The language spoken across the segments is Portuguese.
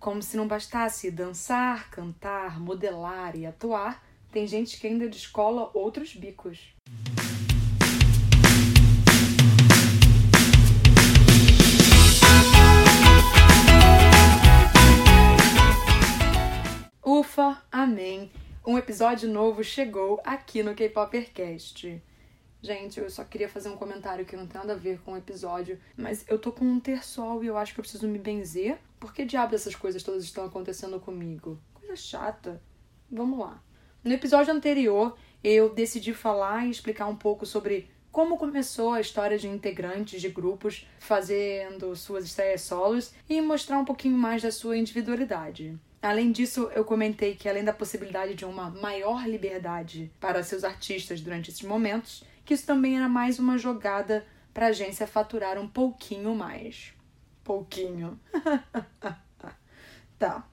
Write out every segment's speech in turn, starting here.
Como se não bastasse dançar, cantar, modelar e atuar, tem gente que ainda descola outros bicos. Ufa, amém! Um episódio novo chegou aqui no K-Popercast. Gente, eu só queria fazer um comentário que não tem nada a ver com o episódio, mas eu tô com um terçol e eu acho que eu preciso me benzer. Por que diabo essas coisas todas estão acontecendo comigo? Coisa chata. Vamos lá. No episódio anterior, eu decidi falar e explicar um pouco sobre como começou a história de integrantes de grupos fazendo suas estreias solos e mostrar um pouquinho mais da sua individualidade. Além disso, eu comentei que além da possibilidade de uma maior liberdade para seus artistas durante esses momentos, que isso também era mais uma jogada para a agência faturar um pouquinho mais. Pouquinho. tá.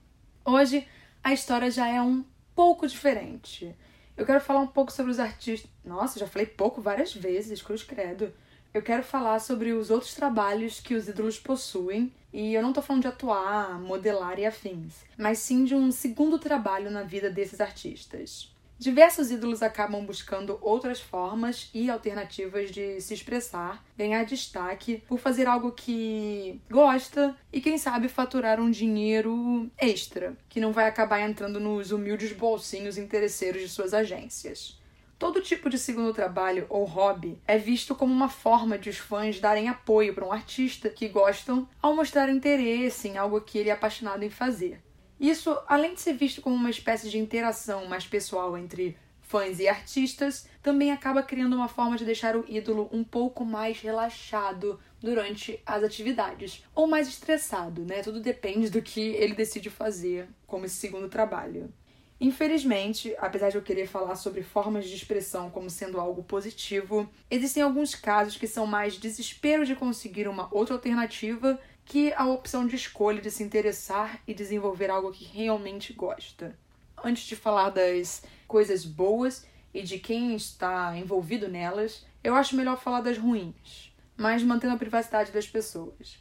Hoje a história já é um pouco diferente. Eu quero falar um pouco sobre os artistas. Nossa, já falei pouco várias vezes, cruz credo. Eu quero falar sobre os outros trabalhos que os ídolos possuem, e eu não tô falando de atuar, modelar e afins, mas sim de um segundo trabalho na vida desses artistas. Diversos ídolos acabam buscando outras formas e alternativas de se expressar, ganhar destaque por fazer algo que gosta e, quem sabe, faturar um dinheiro extra, que não vai acabar entrando nos humildes bolsinhos interesseiros de suas agências. Todo tipo de segundo trabalho ou hobby é visto como uma forma de os fãs darem apoio para um artista que gostam ao mostrar interesse em algo que ele é apaixonado em fazer. Isso, além de ser visto como uma espécie de interação mais pessoal entre fãs e artistas, também acaba criando uma forma de deixar o ídolo um pouco mais relaxado durante as atividades, ou mais estressado, né? Tudo depende do que ele decide fazer como esse segundo trabalho. Infelizmente, apesar de eu querer falar sobre formas de expressão como sendo algo positivo, existem alguns casos que são mais desespero de conseguir uma outra alternativa que a opção de escolha de se interessar e desenvolver algo que realmente gosta. Antes de falar das coisas boas e de quem está envolvido nelas, eu acho melhor falar das ruins, mas mantendo a privacidade das pessoas.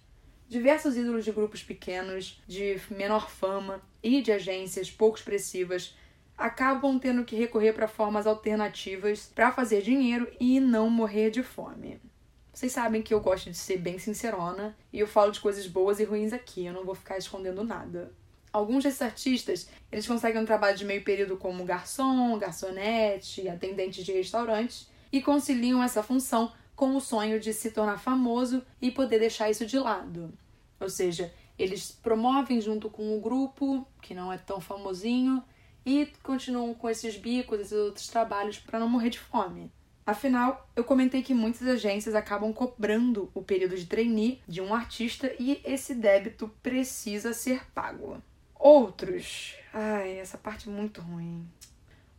Diversos ídolos de grupos pequenos, de menor fama e de agências pouco expressivas acabam tendo que recorrer para formas alternativas para fazer dinheiro e não morrer de fome. Vocês sabem que eu gosto de ser bem sincerona e eu falo de coisas boas e ruins aqui, eu não vou ficar escondendo nada. Alguns desses artistas, eles conseguem um trabalho de meio período como garçom, garçonete, atendente de restaurantes e conciliam essa função com o sonho de se tornar famoso e poder deixar isso de lado. Ou seja, eles promovem junto com o grupo, que não é tão famosinho, e continuam com esses bicos, esses outros trabalhos para não morrer de fome. Afinal, eu comentei que muitas agências acabam cobrando o período de trainee de um artista e esse débito precisa ser pago. Outros. Ai, essa parte é muito ruim.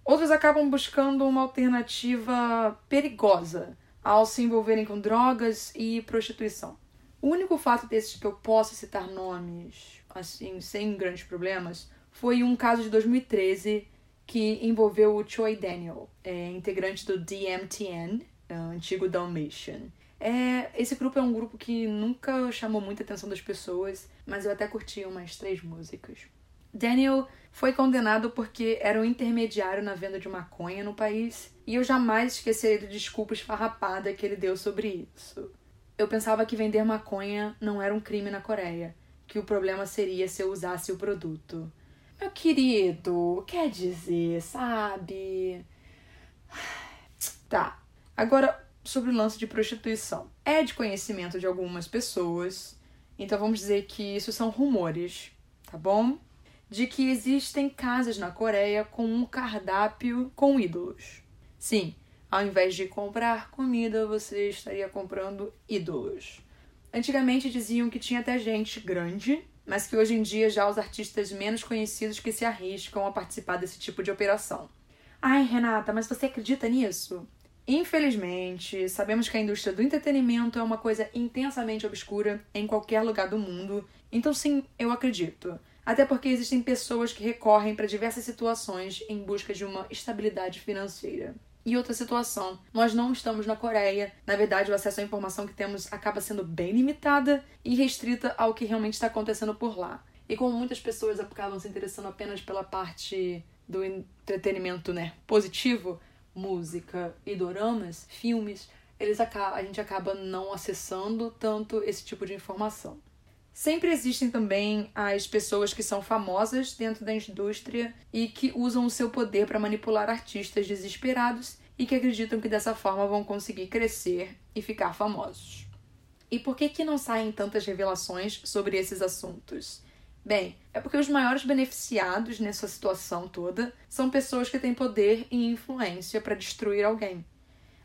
Outros acabam buscando uma alternativa perigosa ao se envolverem com drogas e prostituição. O único fato desses que eu posso citar nomes, assim, sem grandes problemas, foi um caso de 2013 que envolveu o Choi Daniel, é, integrante do DMTN, é, antigo Dalmatian. É, esse grupo é um grupo que nunca chamou muita atenção das pessoas, mas eu até curti umas três músicas. Daniel foi condenado porque era um intermediário na venda de maconha no país, e eu jamais esquecerei do desculpa esfarrapada que ele deu sobre isso. Eu pensava que vender maconha não era um crime na Coreia, que o problema seria se eu usasse o produto. Meu querido, quer dizer, sabe? Tá. Agora, sobre o lance de prostituição. É de conhecimento de algumas pessoas, então vamos dizer que isso são rumores, tá bom? De que existem casas na Coreia com um cardápio com ídolos. Sim, ao invés de comprar comida, você estaria comprando ídolos. Antigamente diziam que tinha até gente grande mas que hoje em dia já os artistas menos conhecidos que se arriscam a participar desse tipo de operação. Ai, Renata, mas você acredita nisso? Infelizmente, sabemos que a indústria do entretenimento é uma coisa intensamente obscura em qualquer lugar do mundo, então sim, eu acredito. Até porque existem pessoas que recorrem para diversas situações em busca de uma estabilidade financeira. E outra situação, nós não estamos na Coreia. Na verdade, o acesso à informação que temos acaba sendo bem limitada e restrita ao que realmente está acontecendo por lá. E como muitas pessoas acabam se interessando apenas pela parte do entretenimento, né, positivo, música e doramas, filmes, eles a gente acaba não acessando tanto esse tipo de informação. Sempre existem também as pessoas que são famosas dentro da indústria e que usam o seu poder para manipular artistas desesperados e que acreditam que dessa forma vão conseguir crescer e ficar famosos. E por que que não saem tantas revelações sobre esses assuntos? Bem, é porque os maiores beneficiados nessa situação toda são pessoas que têm poder e influência para destruir alguém.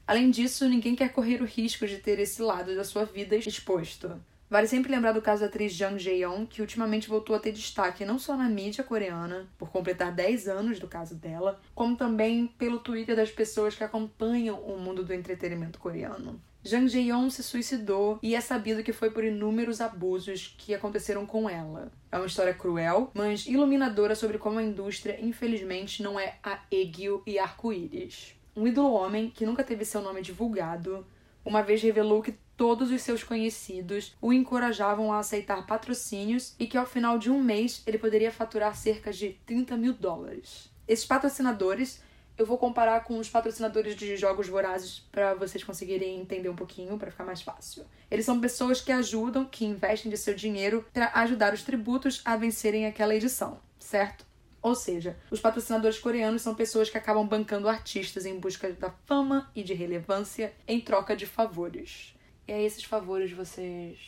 Além disso, ninguém quer correr o risco de ter esse lado da sua vida exposto. Vale sempre lembrar do caso da atriz Jang Jae-young, que ultimamente voltou a ter destaque não só na mídia coreana, por completar 10 anos do caso dela, como também pelo Twitter das pessoas que acompanham o mundo do entretenimento coreano. Jang Jae-young se suicidou e é sabido que foi por inúmeros abusos que aconteceram com ela. É uma história cruel, mas iluminadora sobre como a indústria, infelizmente, não é a Egyo e arco-íris. Um ídolo homem que nunca teve seu nome divulgado, uma vez revelou que todos os seus conhecidos o encorajavam a aceitar patrocínios e que ao final de um mês ele poderia faturar cerca de 30 mil dólares. Esses patrocinadores eu vou comparar com os patrocinadores de jogos vorazes para vocês conseguirem entender um pouquinho, para ficar mais fácil. Eles são pessoas que ajudam, que investem de seu dinheiro para ajudar os tributos a vencerem aquela edição, certo? Ou seja, os patrocinadores coreanos são pessoas que acabam bancando artistas em busca da fama e de relevância em troca de favores. E aí esses favores vocês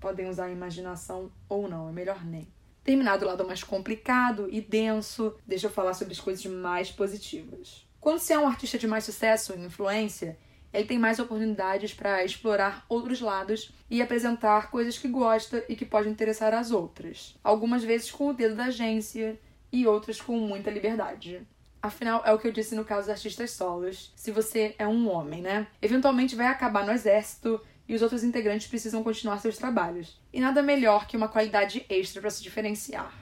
podem usar a imaginação ou não, é melhor nem. Terminado o lado mais complicado e denso, deixa eu falar sobre as coisas mais positivas. Quando você é um artista de mais sucesso e influência, ele tem mais oportunidades para explorar outros lados e apresentar coisas que gosta e que podem interessar às outras. Algumas vezes com o dedo da agência e outras com muita liberdade. Afinal, é o que eu disse no caso dos artistas solos. Se você é um homem, né? Eventualmente vai acabar no exército e os outros integrantes precisam continuar seus trabalhos. E nada melhor que uma qualidade extra para se diferenciar.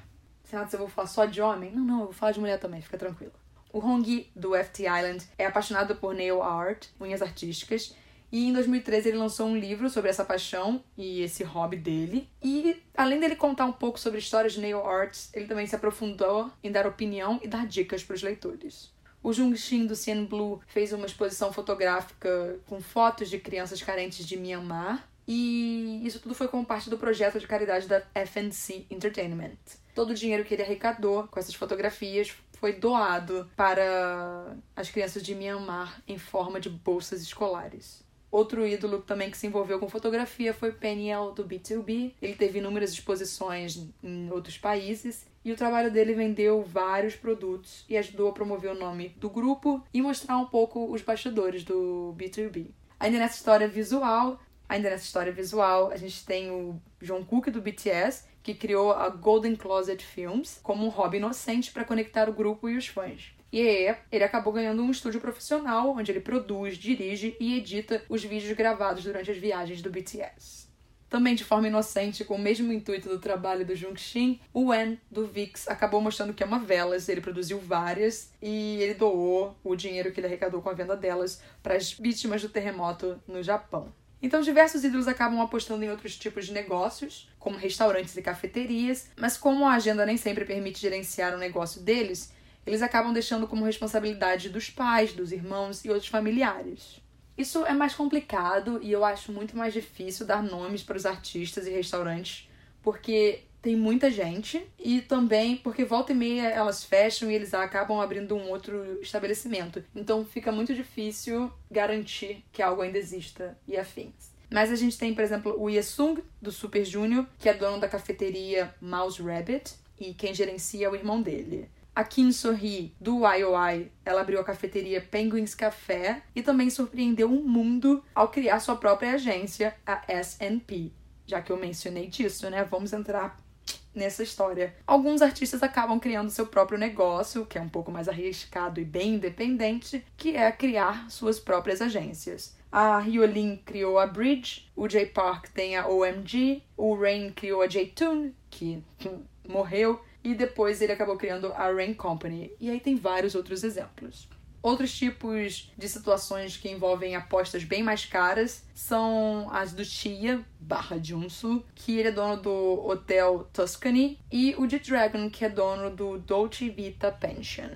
Será que eu vou falar só de homem? Não, não, eu vou falar de mulher também, fica tranquilo. O Hongyi, do FT Island, é apaixonado por nail art, unhas artísticas, e em 2013 ele lançou um livro sobre essa paixão e esse hobby dele. E além dele contar um pouco sobre histórias de nail arts, ele também se aprofundou em dar opinião e dar dicas para os leitores. O Jung Shin do Cien Blue fez uma exposição fotográfica com fotos de crianças carentes de Myanmar. E isso tudo foi como parte do projeto de caridade da FNC Entertainment. Todo o dinheiro que ele arrecadou com essas fotografias foi doado para as crianças de Myanmar em forma de bolsas escolares. Outro ídolo também que se envolveu com fotografia foi Peniel do B2B. Ele teve inúmeras exposições em outros países e o trabalho dele vendeu vários produtos e ajudou a promover o nome do grupo e mostrar um pouco os bastidores do B2B. Ainda nessa história visual, ainda nessa história visual, a gente tem o John Cook do BTS, que criou a Golden Closet Films como um hobby inocente para conectar o grupo e os fãs. E ele acabou ganhando um estúdio profissional, onde ele produz, dirige e edita os vídeos gravados durante as viagens do BTS. Também de forma inocente, com o mesmo intuito do trabalho do Shin, o Wen, do VIX, acabou mostrando que ama velas, ele produziu várias e ele doou o dinheiro que ele arrecadou com a venda delas para as vítimas do terremoto no Japão. Então, diversos ídolos acabam apostando em outros tipos de negócios, como restaurantes e cafeterias, mas como a agenda nem sempre permite gerenciar o negócio deles, eles acabam deixando como responsabilidade dos pais, dos irmãos e outros familiares. Isso é mais complicado e eu acho muito mais difícil dar nomes para os artistas e restaurantes, porque tem muita gente e também porque volta e meia elas fecham e eles acabam abrindo um outro estabelecimento. Então fica muito difícil garantir que algo ainda exista e afins. Mas a gente tem, por exemplo, o Yesung, do Super Junior, que é dono da cafeteria Mouse Rabbit, e quem gerencia é o irmão dele. A Kim Sorri, do IOI, ela abriu a cafeteria Penguins Café e também surpreendeu o mundo ao criar sua própria agência, a SNP. Já que eu mencionei disso, né? Vamos entrar nessa história. Alguns artistas acabam criando seu próprio negócio, que é um pouco mais arriscado e bem independente, que é criar suas próprias agências. A Hyolyn criou a Bridge, o J Park tem a OMG, o Rain criou a J-Tune, que morreu, e depois ele acabou criando a Rain Company. E aí tem vários outros exemplos. Outros tipos de situações que envolvem apostas bem mais caras são as do Tia barra Junsu, que ele é dono do Hotel Tuscany, e o de Dragon, que é dono do Dolce Vita Pension.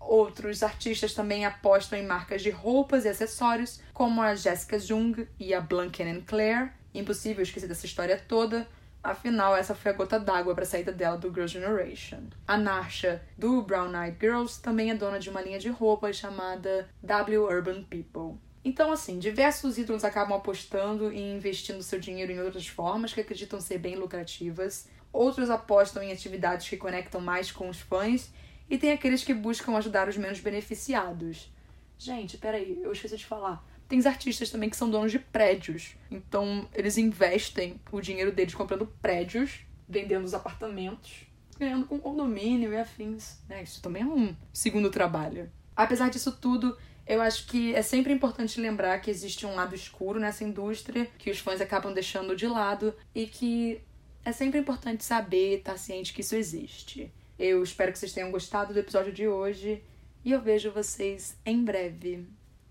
Outros artistas também apostam em marcas de roupas e acessórios, como a Jessica Jung e a Blanken Claire. Impossível esquecer dessa história toda, Afinal, essa foi a gota d'água para a saída dela do Girl Generation. A Narsha, do Brown Eyed Girls, também é dona de uma linha de roupas chamada W Urban People. Então, assim, diversos ídolos acabam apostando e investindo seu dinheiro em outras formas que acreditam ser bem lucrativas. Outros apostam em atividades que conectam mais com os fãs. E tem aqueles que buscam ajudar os menos beneficiados. Gente, peraí, eu esqueci de falar. Tem artistas também que são donos de prédios. Então, eles investem o dinheiro deles comprando prédios, vendendo os apartamentos, ganhando com condomínio e afins. Né? Isso também é um segundo trabalho. Apesar disso tudo, eu acho que é sempre importante lembrar que existe um lado escuro nessa indústria, que os fãs acabam deixando de lado e que é sempre importante saber, estar ciente que isso existe. Eu espero que vocês tenham gostado do episódio de hoje e eu vejo vocês em breve.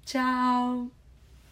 Tchau!